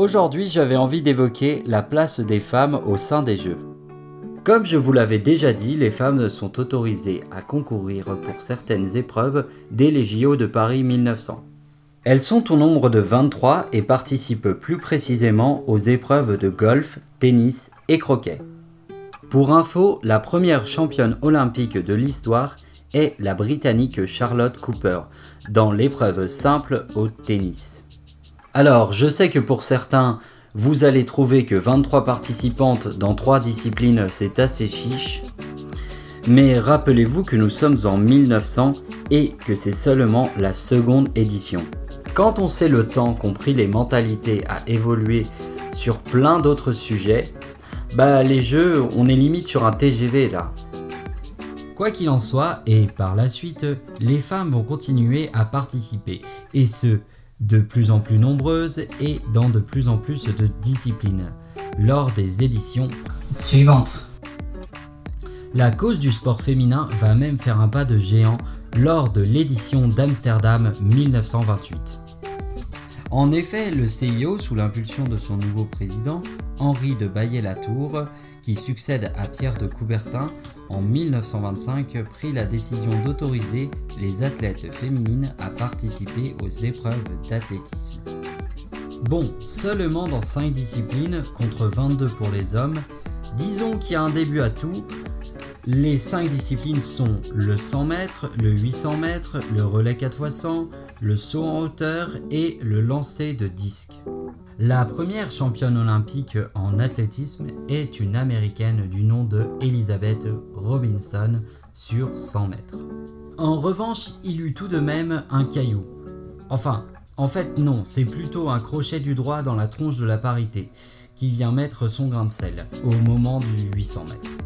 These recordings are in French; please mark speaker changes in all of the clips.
Speaker 1: Aujourd'hui, j'avais envie d'évoquer la place des femmes au sein des Jeux. Comme je vous l'avais déjà dit, les femmes sont autorisées à concourir pour certaines épreuves dès les JO de Paris 1900. Elles sont au nombre de 23 et participent plus précisément aux épreuves de golf, tennis et croquet. Pour info, la première championne olympique de l'histoire est la Britannique Charlotte Cooper dans l'épreuve simple au tennis. Alors, je sais que pour certains, vous allez trouver que 23 participantes dans 3 disciplines, c'est assez chiche. Mais rappelez-vous que nous sommes en 1900 et que c'est seulement la seconde édition. Quand on sait le temps qu'ont pris les mentalités à évoluer sur plein d'autres sujets, bah les jeux, on est limite sur un TGV là. Quoi qu'il en soit, et par la suite, les femmes vont continuer à participer, et ce, de plus en plus nombreuses et dans de plus en plus de disciplines, lors des éditions suivantes. La cause du sport féminin va même faire un pas de géant lors de l'édition d'Amsterdam 1928. En effet, le CIO, sous l'impulsion de son nouveau président, Henri de Baillet-Latour, qui succède à Pierre de Coubertin, en 1925 prit la décision d'autoriser les athlètes féminines à participer aux épreuves d'athlétisme. Bon, seulement dans 5 disciplines contre 22 pour les hommes, disons qu'il y a un début à tout, les 5 disciplines sont le 100 mètres, le 800 mètres, le relais 4x100, le saut en hauteur et le lancer de disque. La première championne olympique en athlétisme est une américaine du nom de Elizabeth Robinson sur 100 mètres. En revanche, il eut tout de même un caillou. Enfin, en fait non, c'est plutôt un crochet du droit dans la tronche de la parité qui vient mettre son grain de sel au moment du 800 mètres.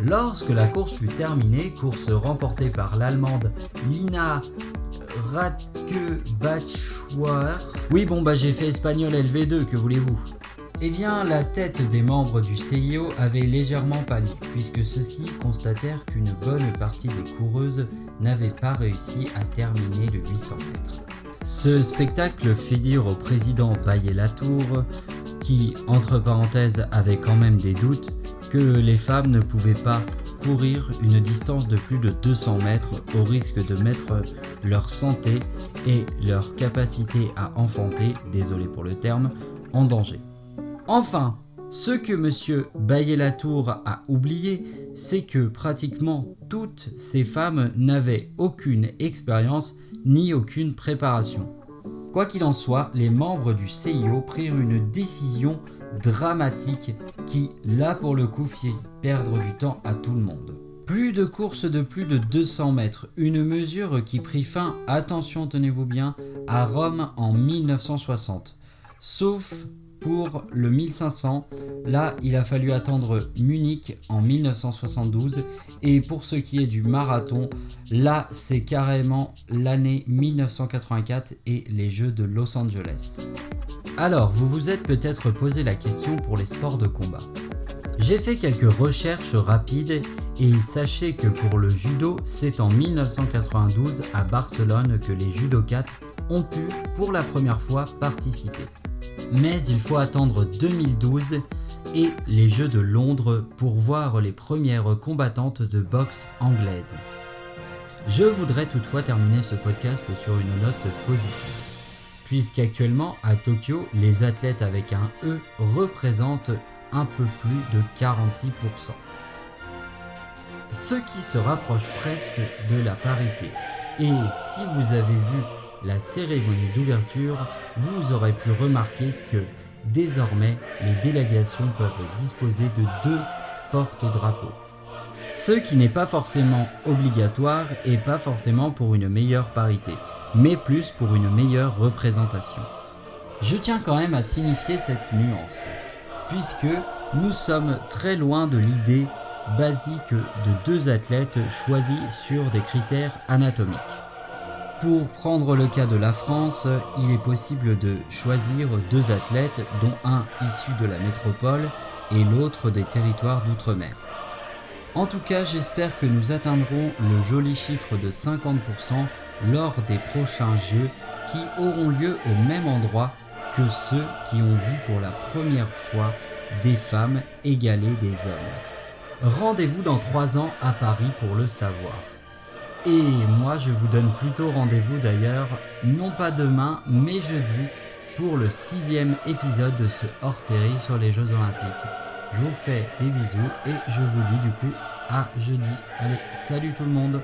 Speaker 1: Lorsque la course fut terminée, course remportée par l'Allemande Lina Radke Bachwar. Oui, bon, bah j'ai fait espagnol LV2, que voulez-vous? Eh bien, la tête des membres du CIO avait légèrement pâli, puisque ceux-ci constatèrent qu'une bonne partie des coureuses n'avaient pas réussi à terminer le 800 mètres. Ce spectacle fit dire au président Baillet-Latour, qui, entre parenthèses, avait quand même des doutes, que les femmes ne pouvaient pas courir une distance de plus de 200 mètres au risque de mettre leur santé et leur capacité à enfanter, désolé pour le terme, en danger. Enfin, ce que M. Baillet-Latour a oublié, c'est que pratiquement toutes ces femmes n'avaient aucune expérience ni aucune préparation. Quoi qu'il en soit, les membres du CIO prirent une décision dramatique qui, là pour le coup, fit perdre du temps à tout le monde. Plus de courses de plus de 200 mètres, une mesure qui prit fin, attention tenez-vous bien, à Rome en 1960. Sauf pour le 1500, là il a fallu attendre Munich en 1972 et pour ce qui est du marathon, là c'est carrément l'année 1984 et les Jeux de Los Angeles. Alors, vous vous êtes peut-être posé la question pour les sports de combat. J'ai fait quelques recherches rapides et sachez que pour le judo, c'est en 1992 à Barcelone que les judokates ont pu pour la première fois participer. Mais il faut attendre 2012 et les Jeux de Londres pour voir les premières combattantes de boxe anglaise. Je voudrais toutefois terminer ce podcast sur une note positive puisqu'actuellement à Tokyo, les athlètes avec un E représentent un peu plus de 46%. Ce qui se rapproche presque de la parité. Et si vous avez vu la cérémonie d'ouverture, vous aurez pu remarquer que désormais les délégations peuvent disposer de deux porte-drapeaux. Ce qui n'est pas forcément obligatoire et pas forcément pour une meilleure parité, mais plus pour une meilleure représentation. Je tiens quand même à signifier cette nuance, puisque nous sommes très loin de l'idée basique de deux athlètes choisis sur des critères anatomiques. Pour prendre le cas de la France, il est possible de choisir deux athlètes dont un issu de la métropole et l'autre des territoires d'outre-mer. En tout cas, j'espère que nous atteindrons le joli chiffre de 50% lors des prochains jeux qui auront lieu au même endroit que ceux qui ont vu pour la première fois des femmes égaler des hommes. Rendez-vous dans trois ans à Paris pour le savoir. Et moi, je vous donne plutôt rendez-vous d'ailleurs, non pas demain, mais jeudi, pour le sixième épisode de ce hors-série sur les Jeux Olympiques. Je vous fais des bisous et je vous dis du coup à jeudi. Allez, salut tout le monde